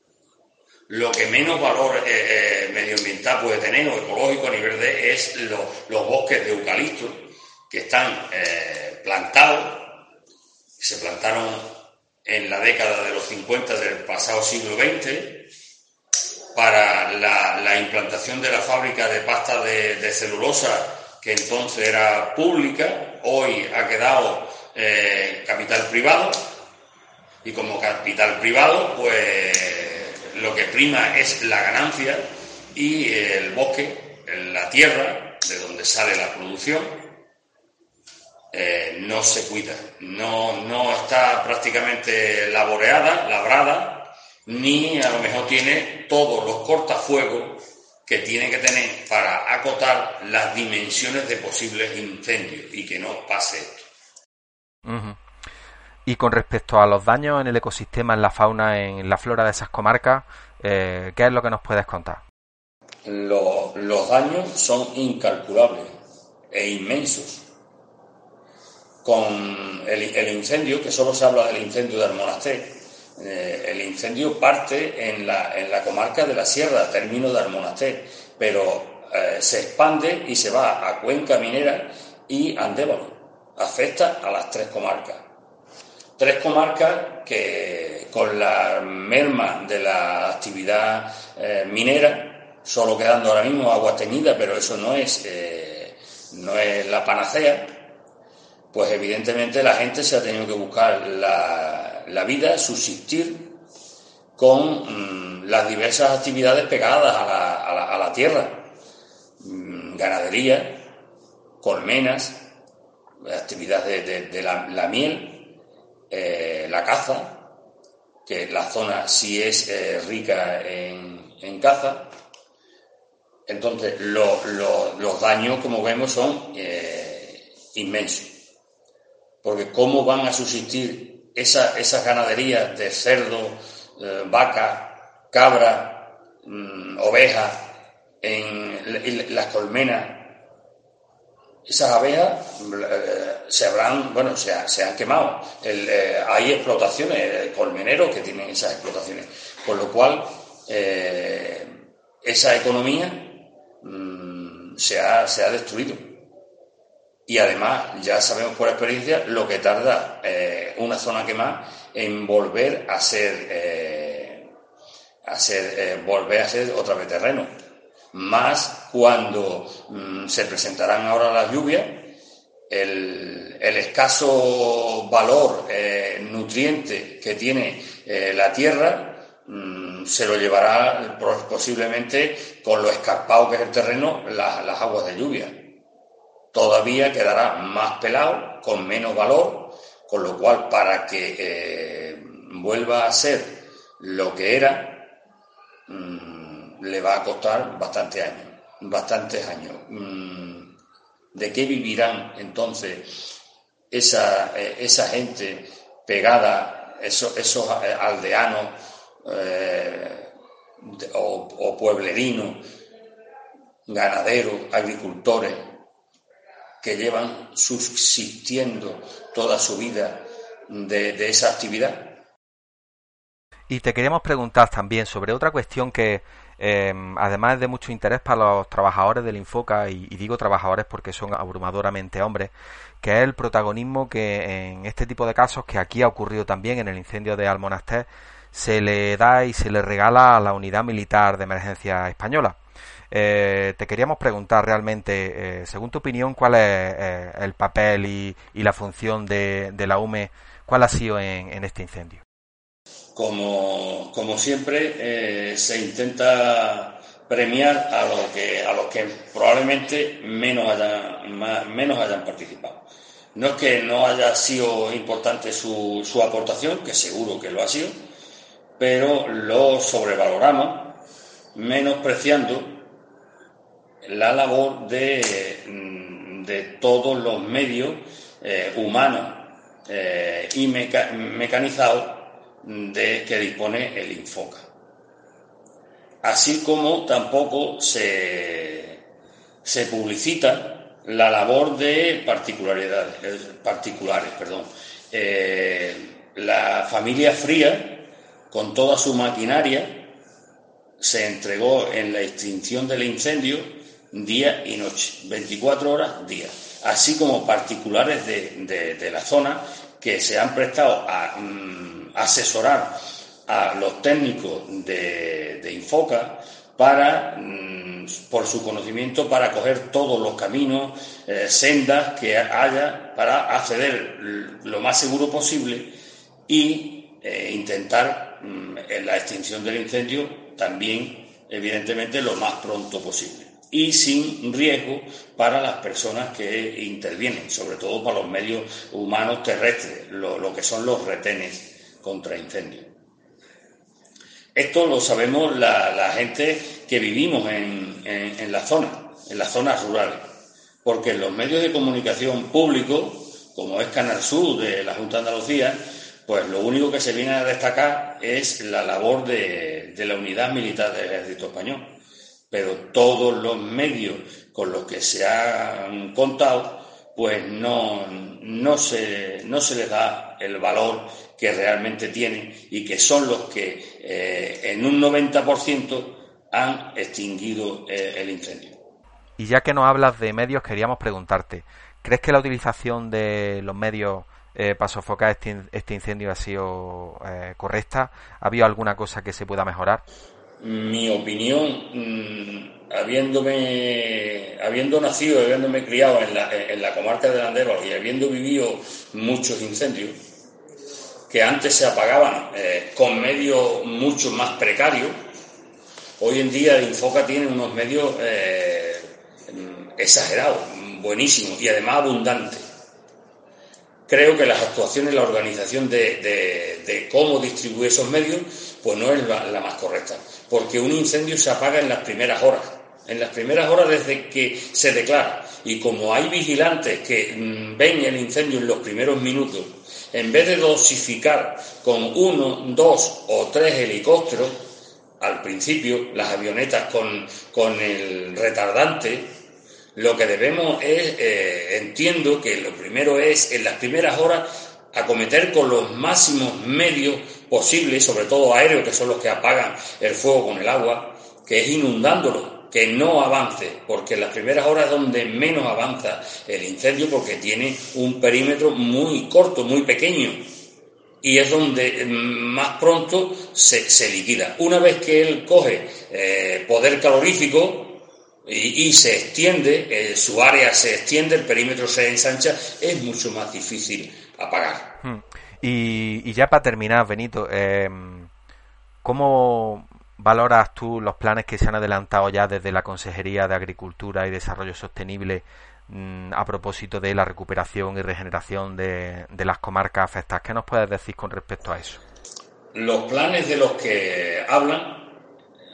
Lo que menos valor eh, eh, medioambiental puede tener o ecológico a nivel de es los bosques de eucalipto que están eh, plantados, se plantaron en la década de los 50 del pasado siglo XX para la, implantación de la fábrica de pasta de celulosa que entonces era pública, hoy ha quedado eh, capital privado. Y como capital privado pues lo que prima es la ganancia y el bosque, la tierra de donde sale la producción eh, no se cuida, no, no está prácticamente laboreada, labrada, ni a lo mejor tiene todos los cortafuegos que tiene que tener para acotar las dimensiones de posibles incendios y que no pase esto. Y con respecto a los daños en el ecosistema, en la fauna, en la flora de esas comarcas, eh, ¿qué es lo que nos puedes contar? Los, los daños son incalculables e inmensos. Con el, incendio, que solo se habla del incendio del monasterio, eh, el incendio parte en la, en la, comarca de la Sierra, término de Almonaster, pero eh, se expande y se va a Cuenca Minera y Andévalo. Afecta a las tres comarcas. Tres comarcas que con la merma de la actividad eh, minera, solo quedando ahora mismo agua teñida, pero eso no es, no es la panacea, pues evidentemente la gente se ha tenido que buscar la, la vida, subsistir con mm, las diversas actividades pegadas a la, tierra. Mm, ganadería, colmenas, actividad de, la, miel, eh, la caza, que la zona sí es eh, rica en, en, caza. Entonces, los daños, como vemos, son eh, inmensos. Porque ¿cómo van a subsistir esa, esas ganaderías de cerdo, eh, vaca, cabra, mm, oveja, en, las colmenas, esas abejas eh, se habrán, bueno, se, han quemado. Eh, hay explotaciones, colmeneros que tienen esas explotaciones. Con lo cual, esa economía mm, se, ha, se ha destruido. Y además, ya sabemos por experiencia lo que tarda eh, una zona quemada en volver a ser, eh, a ser eh, volver a ser otra vez terreno. Más cuando mm, se presentarán ahora las lluvias, el, escaso valor nutriente que tiene la tierra mm, se lo llevará posiblemente con lo escarpado que es el terreno las aguas de lluvia todavía quedará más pelado, con menos valor, con lo cual para que eh, vuelva a ser lo que era, mm, le va a costar bastante años, bastantes años. Mm, ¿De qué vivirán entonces esa, eh, esa gente pegada, esos, esos aldeanos o, o pueblerinos, ganaderos, agricultores, que llevan subsistiendo toda su vida de, esa actividad. Y te queríamos preguntar también sobre otra cuestión que em, además de mucho interés para los trabajadores del Infoca, y, digo trabajadores porque son abrumadoramente hombres, que es el protagonismo que en este tipo de casos, que aquí ha ocurrido también en el incendio de Almonaster, se le da y se le regala a la unidad militar de emergencia española. Eh, te queríamos preguntar realmente, eh, según tu opinión, cuál es eh, el papel y, la función de, la UME, cuál ha sido en, este incendio. Como, siempre, se intenta premiar a los que, probablemente menos hayan, participado. No es que no haya sido importante su aportación, que seguro que lo ha sido, pero lo sobrevaloramos, menospreciando la labor de, mm, de todos los medios eh, humanos eh, y mecanizados de que dispone el Infoca. Así como tampoco se, se publicita la labor de particularidades, eh, particulares. Perdón. la familia Fría, con toda su maquinaria, se entregó en la extinción del incendio día y noche, 24 horas día, así como particulares de, la zona que se han prestado a mm, asesorar a los técnicos de, Infoca para, mm, por su conocimiento, para coger todos los caminos, eh, sendas que haya para acceder lo más seguro posible y eh, intentar mm, en la extinción del incendio también, evidentemente, lo más pronto posible y sin riesgo para las personas que intervienen, sobre todo para los medios humanos terrestres, lo, que son los retenes contra incendios. Esto lo sabemos la, gente que vivimos en, en, la zona, en las zonas rurales, porque en los medios de comunicación públicos, como es Canal Sur de la Junta de Andalucía, pues lo único que se viene a destacar es la labor de, de la unidad militar del ejército español pero todos los medios con los que se han contado, pues no, no, se, no se les da el valor que realmente tienen y que son los que eh, en un 90% han extinguido eh, el incendio. Y ya que nos hablas de medios, queríamos preguntarte, ¿crees que la utilización de los medios eh, para sofocar este, este incendio ha sido correcta? ¿Ha habido alguna cosa que se pueda mejorar? Mi opinión, mm, habiéndome, habiendo nacido, habiéndome criado en la, en la comarca de Landeros y habiendo vivido muchos incendios, que antes se apagaban eh, con medios mucho más precarios, hoy en día Infoca tiene unos medios eh, exagerados, buenísimos y además abundantes. Creo que las actuaciones, la organización de, cómo distribuir esos medios, pues no es la más correcta porque un incendio se apaga en las primeras horas, en las primeras horas desde que se declara. Y como hay vigilantes que mm, ven el incendio en los primeros minutos, en vez de dosificar con uno, dos o tres helicópteros, al principio, las avionetas con, el retardante, lo que debemos es, eh, entiendo que lo primero es, en las primeras horas, acometer con los máximos medios posibles, sobre todo aéreos, que son los que apagan el fuego con el agua, que es inundándolo, que no avance, porque en las primeras horas es donde menos avanza el incendio, porque tiene un perímetro muy corto, muy pequeño, y es donde más pronto se, liquida. Una vez que él coge eh, poder calorífico, y, se extiende, eh, su área se extiende, el perímetro se ensancha, es mucho más difícil apagar. Y, ya para terminar, Benito, eh, ¿cómo valoras tú los planes que se han adelantado ya desde la Consejería de Agricultura y Desarrollo Sostenible mm, a propósito de la recuperación y regeneración de, las comarcas afectadas? ¿Qué nos puedes decir con respecto a eso? Los planes de los que hablan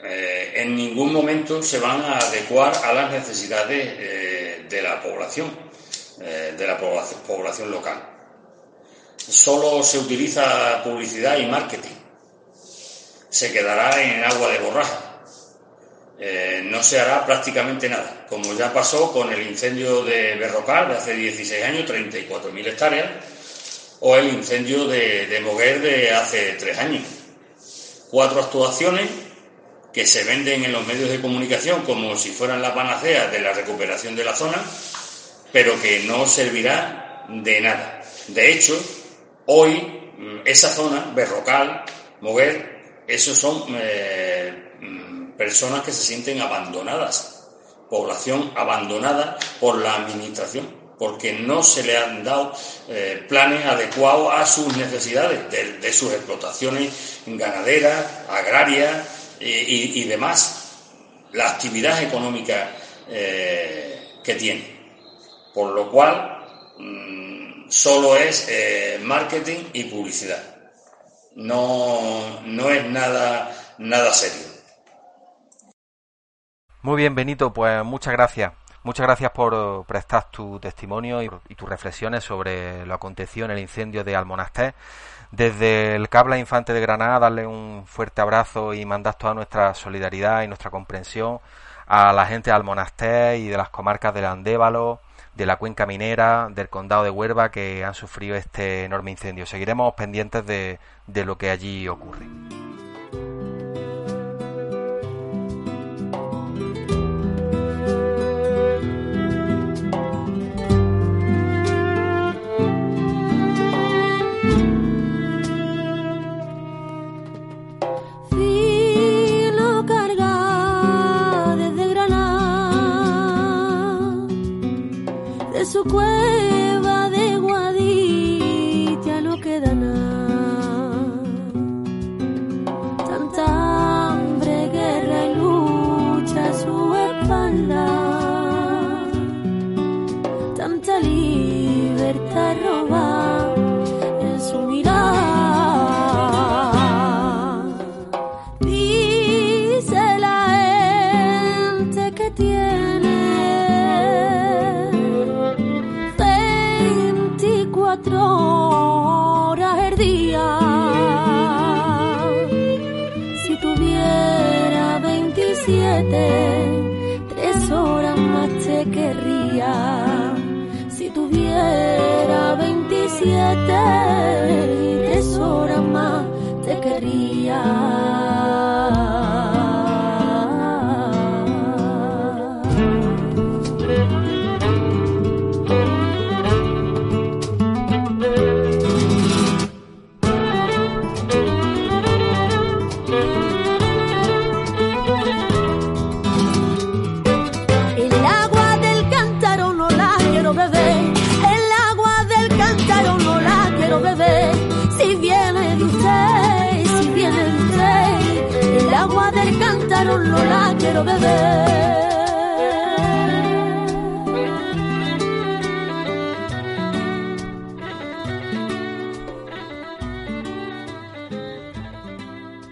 eh, en ningún momento se van a adecuar a las necesidades eh, de, la población, eh, de la población, local. Solo se utiliza publicidad y marketing. Se quedará en agua de borraja. Eh, no se hará prácticamente nada, como ya pasó con el incendio de Berrocal de hace 16 años, 34.000 hectáreas, o el incendio de, Moguer de hace 3 años. Cuatro actuaciones que se venden en los medios de comunicación como si fueran la panacea de la recuperación de la zona, pero que no servirá de nada. De hecho, hoy mm, esa zona, Berrocal, Moguer, esos son eh, mm, personas que se sienten abandonadas, población abandonada por la administración porque no se le han dado eh, planes adecuados a sus necesidades de sus explotaciones ganaderas, agrarias, y, demás, la actividad económica eh, que tiene. Por lo cual, mm, solo es eh, marketing y publicidad. No, no es nada, nada serio. Muy bien, Benito, pues muchas gracias. Muchas gracias por prestar tu testimonio y, tus reflexiones sobre lo acontecido en el incendio de Almonasté. Desde el Cabla Infante de Granada, darle un fuerte abrazo y mandar toda nuestra solidaridad y nuestra comprensión a la gente de Almonasté y de las comarcas del Andévalo, de la cuenca minera, del condado de Huerva que han sufrido este enorme incendio. Seguiremos pendientes de, de lo que allí ocurre. Su cueva 27, tres más te querría. Quiero beber.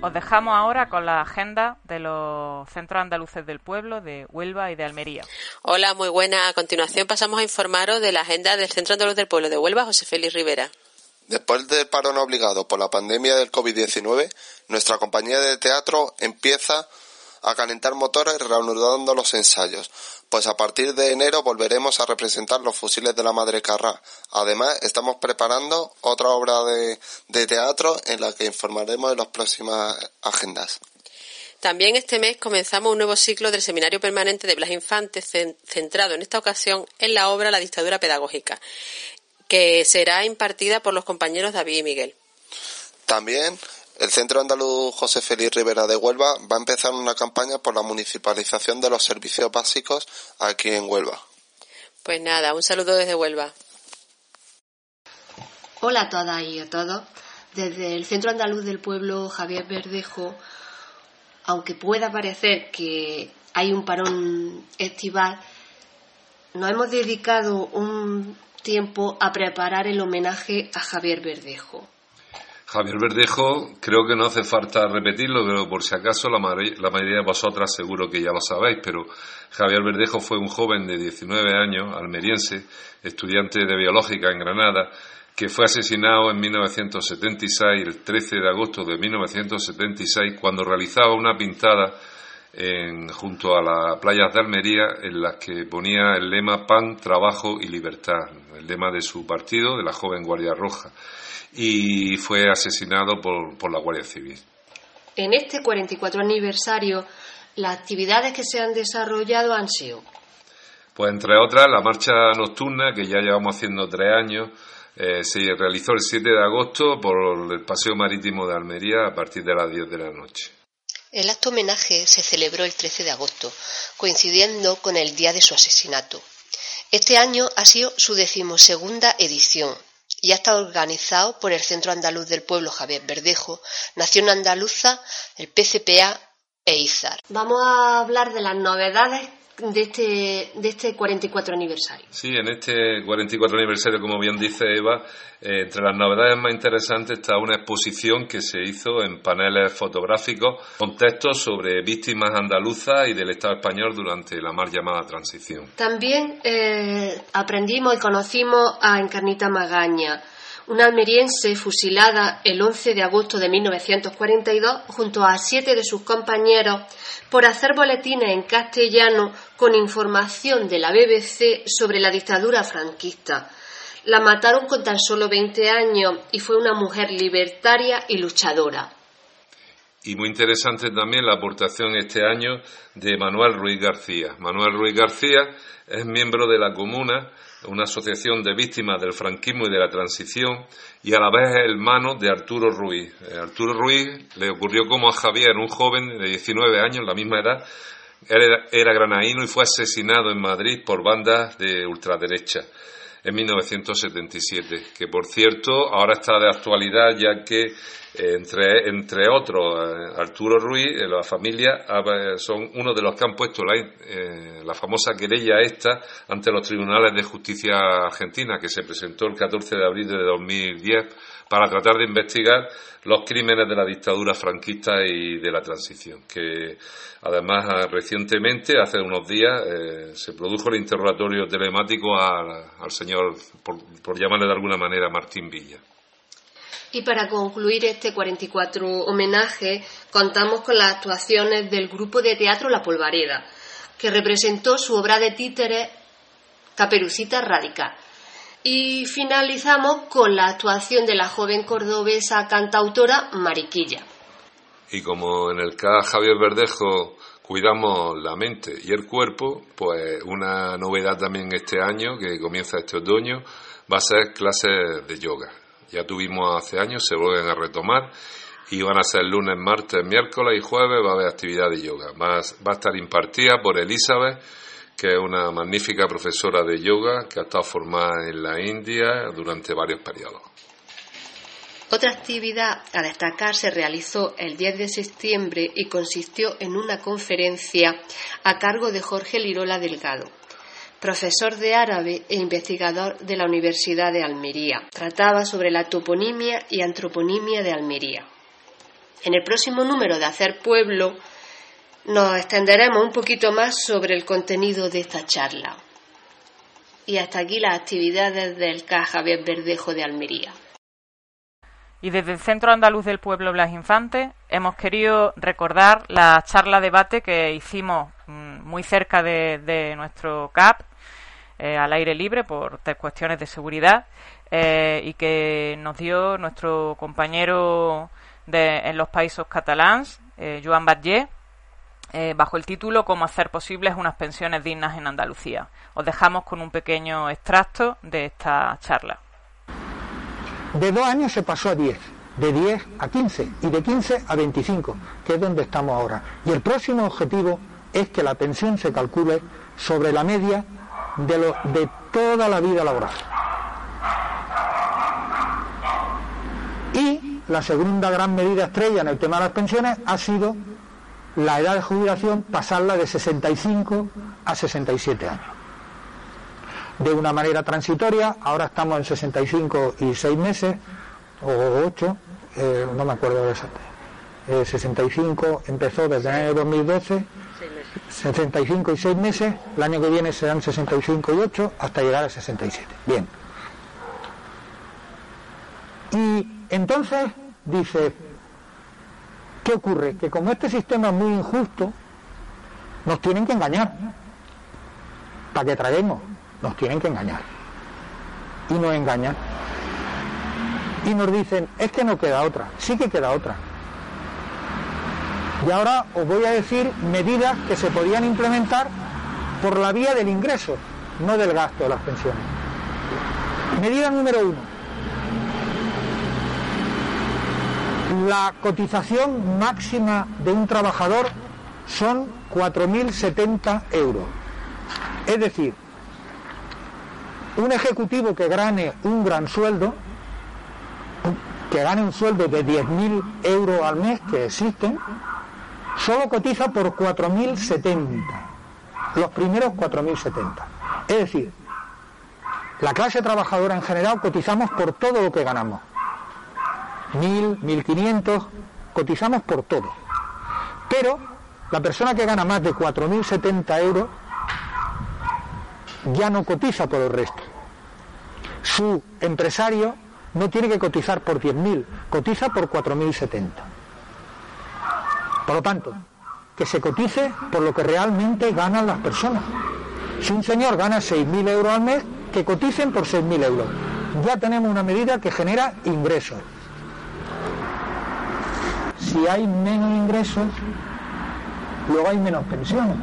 Os dejamos ahora con la agenda de los centros andaluces del pueblo de Huelva y de Almería. Hola, muy buena. A continuación pasamos a informaros de la agenda del Centro Andaluz del Pueblo de Huelva, José Félix Rivera. Después del parón obligado por la pandemia del COVID-19, nuestra compañía de teatro empieza a calentar motores reanudando los ensayos, pues a partir de enero volveremos a representar los fusiles de la Madre Carrá. Además, estamos preparando otra obra de, de teatro en la que informaremos de las próximas agendas. También este mes comenzamos un nuevo ciclo del Seminario Permanente de Blas Infante, centrado en esta ocasión en la obra La dictadura pedagógica, que será impartida por los compañeros David y Miguel. También el Centro Andaluz José Félix Rivera de Huelva va a empezar una campaña por la municipalización de los servicios básicos aquí en Huelva. Pues nada, un saludo desde Huelva. Hola a todas y a todos. Desde el Centro Andaluz del Pueblo Javier Verdejo, aunque pueda parecer que hay un parón estival, nos hemos dedicado un tiempo a preparar el homenaje a Javier Verdejo. Javier Verdejo, creo que no hace falta repetirlo, pero por si acaso la, mayoría de vosotras seguro que ya lo sabéis, pero Javier Verdejo fue un joven de 19 años, almeriense, estudiante de biológica en Granada, que fue asesinado en 1976, el 13 de agosto de 1976, cuando realizaba una pintada junto a las playas de Almería en las que ponía el lema Pan, Trabajo y Libertad, el lema de su partido, de la joven Guardia Roja y fue asesinado por, la Guardia Civil. En este 44 aniversario, las actividades que se han desarrollado han sido. Pues entre otras, la marcha nocturna, que ya llevamos haciendo tres años, eh, se realizó el 7 de agosto por el Paseo Marítimo de Almería a partir de las 10 de la noche. El acto homenaje se celebró el 13 de agosto, coincidiendo con el día de su asesinato. Este año ha sido su decimosegunda edición y está organizado por el Centro Andaluz del Pueblo Javier Verdejo, Nación Andaluza, el PCPA e IZAR. Vamos a hablar de las novedades de este, de este 44 aniversario. Sí, en este 44 aniversario, como bien dice Eva, eh, entre las novedades más interesantes está una exposición que se hizo en paneles fotográficos con textos sobre víctimas andaluzas y del Estado español durante la mal llamada transición. También eh, aprendimos y conocimos a Encarnita Magaña una almeriense fusilada el 11 de agosto de 1942 junto a siete de sus compañeros por hacer boletines en castellano con información de la BBC sobre la dictadura franquista. La mataron con tan solo 20 años y fue una mujer libertaria y luchadora. Y muy interesante también la aportación este año de Manuel Ruiz García. Manuel Ruiz García es miembro de la comuna una asociación de víctimas del franquismo y de la transición, y a la vez es hermano de Arturo Ruiz. Eh, Arturo Ruiz le ocurrió como a Javier, un joven de 19 años, la misma edad, era, era granaíno y fue asesinado en Madrid por bandas de ultraderecha en 1977, que por cierto ahora está de actualidad ya que entre, entre otros, eh, Arturo Ruiz, la familia, son uno de los que han puesto la, eh, la famosa querella esta ante los tribunales de justicia argentina, que se presentó el 14 de abril de 2010 para tratar de investigar los crímenes de la dictadura franquista y de la transición. Que además recientemente, hace unos días, eh, se produjo el interrogatorio telemático al, señor, por, por llamarle de alguna manera, Martín Villa. Y para concluir este 44 homenaje, contamos con las actuaciones del grupo de teatro La Polvareda, que representó su obra de títeres Caperucita Radical. Y finalizamos con la actuación de la joven cordobesa cantautora Mariquilla. Y como en el caso Javier Verdejo cuidamos la mente y el cuerpo, pues una novedad también este año, que comienza este otoño, va a ser clases de yoga ya tuvimos hace años, se vuelven a retomar y van a ser lunes, martes, miércoles y jueves, va a haber actividad de yoga. Va, a estar impartida por Elizabeth, que es una magnífica profesora de yoga que ha estado formada en la India durante varios periodos. Otra actividad a destacar se realizó el 10 de septiembre y consistió en una conferencia a cargo de Jorge Lirola Delgado profesor de árabe e investigador de la Universidad de Almería. Trataba sobre la toponimia y antroponimia de Almería. En el próximo número de Hacer Pueblo nos extenderemos un poquito más sobre el contenido de esta charla. Y hasta aquí las actividades del CA Javier Verdejo de Almería. Y desde el Centro Andaluz del Pueblo Blas Infante hemos querido recordar la charla debate que hicimos muy cerca de nuestro CAP eh, al aire libre por cuestiones de seguridad eh, y que nos dio nuestro compañero de, en los países catalans, eh, Joan Batlle, bajo el título Cómo hacer posibles unas pensiones dignas en Andalucía. Os dejamos con un pequeño extracto de esta charla. De dos años se pasó a diez, de diez a quince y de quince a veinticinco, que es donde estamos ahora. Y el próximo objetivo es que la pensión se calcule sobre la media de, lo, de toda la vida laboral. Y la segunda gran medida estrella en el tema de las pensiones ha sido la edad de jubilación pasarla de 65 a 67 años. De una manera transitoria, ahora estamos en 65 y 6 meses, o 8, eh, no me acuerdo de exacto. Eh, 65 empezó desde el año 2012, 65 y 6 meses, el año que viene serán 65 y 8 hasta llegar a 67. Bien. Y entonces dice, ¿qué ocurre? Que como este sistema es muy injusto, nos tienen que engañar. Para que traguemos, nos tienen que engañar. Y nos engañan. Y nos dicen, es que no queda otra. Sí que queda otra. Y ahora os voy a decir medidas que se podían implementar por la vía del ingreso, no del gasto de las pensiones. Medida número uno. La cotización máxima de un trabajador son 4.070 euros. Es decir, un ejecutivo que gane un gran sueldo, que gane un sueldo de 10.000 euros al mes, que existen, solo cotiza por 4.070. Los primeros 4.070. Es decir, la clase trabajadora en general cotizamos por todo lo que ganamos. 1.000, 1.500, cotizamos por todo. Pero la persona que gana más de 4.070 euros ya no cotiza por el resto. Su empresario no tiene que cotizar por 10.000, cotiza por 4.070. Por lo tanto, que se cotice por lo que realmente ganan las personas. Si un señor gana 6.000 euros al mes, que coticen por 6.000 euros. Ya tenemos una medida que genera ingresos. Si hay menos ingresos, luego hay menos pensiones.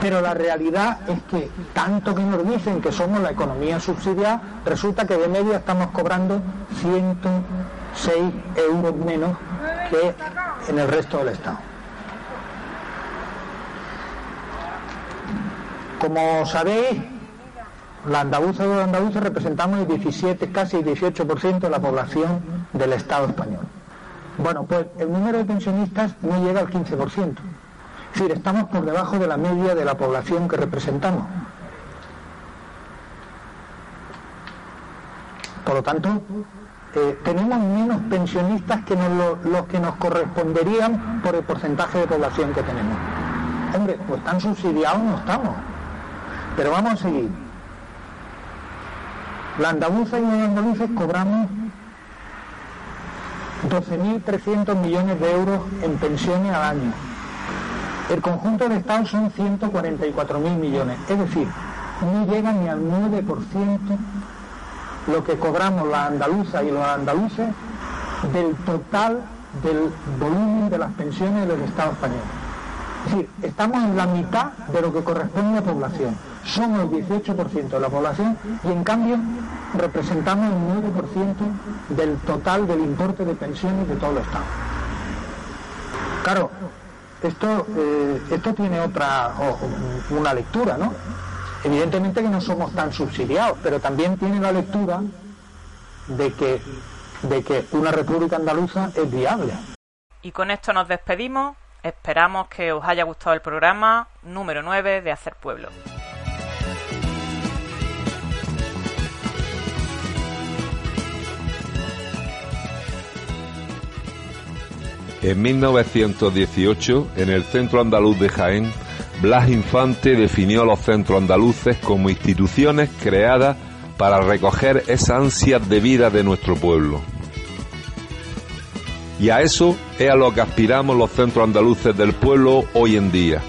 Pero la realidad es que tanto que nos dicen que somos la economía subsidiada, resulta que de media estamos cobrando 106 euros menos que en el resto del Estado. Como sabéis, la andaluza y los andaluces representamos el 17, casi el 18% de la población del Estado español. Bueno, pues el número de pensionistas no llega al 15%. Es decir, estamos por debajo de la media de la población que representamos. Por lo tanto, eh, tenemos menos pensionistas que los que nos corresponderían por el porcentaje de población que tenemos. Hombre, pues tan subsidiados no estamos. Pero vamos a seguir. La andaluza y los andaluces cobramos 12.300 millones de euros en pensiones al año. El conjunto del Estado son 144.000 millones. Es decir, no llega ni al 9% lo que cobramos las andaluzas y los andaluces del total del volumen de las pensiones del Estado español. Es decir, estamos en la mitad de lo que corresponde a población. Somos el 18% de la población y en cambio representamos el 9% del total del importe de pensiones de todo el Estado. Claro, esto, eh, esto tiene otra, una lectura, ¿no? Evidentemente que no somos tan subsidiados, pero también tiene la lectura de que, de que una república andaluza es viable. Y con esto nos despedimos. Esperamos que os haya gustado el programa número 9 de Hacer Pueblo. En 1918, en el Centro Andaluz de Jaén, Blas Infante definió a los centros andaluces como instituciones creadas para recoger esa ansia de vida de nuestro pueblo. Y a eso es a lo que aspiramos los centros andaluces del pueblo hoy en día.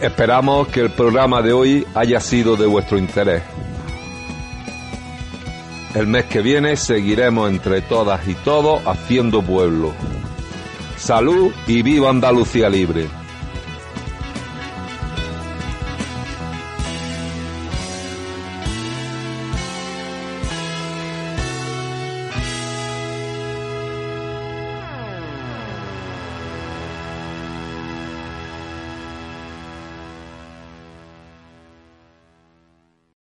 Esperamos que el programa de hoy haya sido de vuestro interés. El mes que viene seguiremos entre todas y todos haciendo pueblo. Salud y viva Andalucía libre.